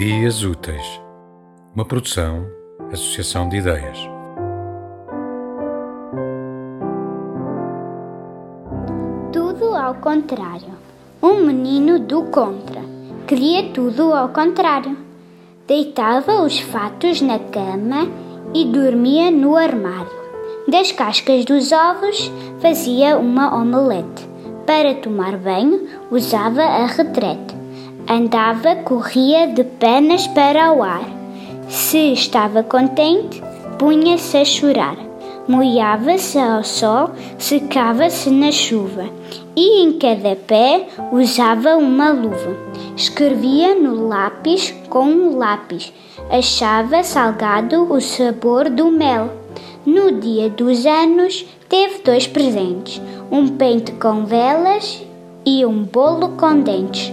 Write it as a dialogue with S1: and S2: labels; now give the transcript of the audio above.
S1: Ideias Úteis, uma produção, associação de ideias.
S2: Tudo ao contrário. Um menino do contra. Queria tudo ao contrário. Deitava os fatos na cama e dormia no armário. Das cascas dos ovos fazia uma omelete. Para tomar banho usava a retrete. Andava, corria de pernas para o ar. Se estava contente, punha-se a chorar. Molhava-se ao sol, secava-se na chuva e em cada pé usava uma luva. Escrevia no lápis com um lápis. Achava salgado o sabor do mel. No dia dos anos, teve dois presentes: um pente com velas e um bolo com dentes.